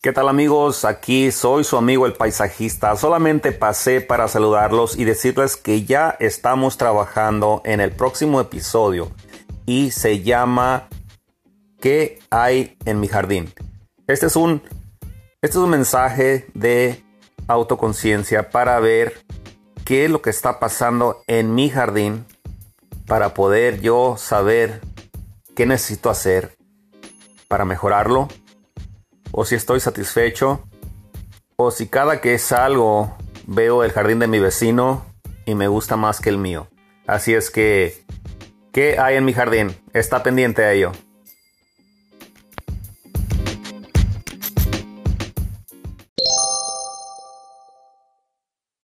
¿Qué tal amigos? Aquí soy su amigo el paisajista. Solamente pasé para saludarlos y decirles que ya estamos trabajando en el próximo episodio y se llama ¿Qué hay en mi jardín? Este es un, este es un mensaje de autoconciencia para ver qué es lo que está pasando en mi jardín para poder yo saber qué necesito hacer para mejorarlo o si estoy satisfecho o si cada que salgo veo el jardín de mi vecino y me gusta más que el mío. Así es que, ¿qué hay en mi jardín? Está pendiente a ello.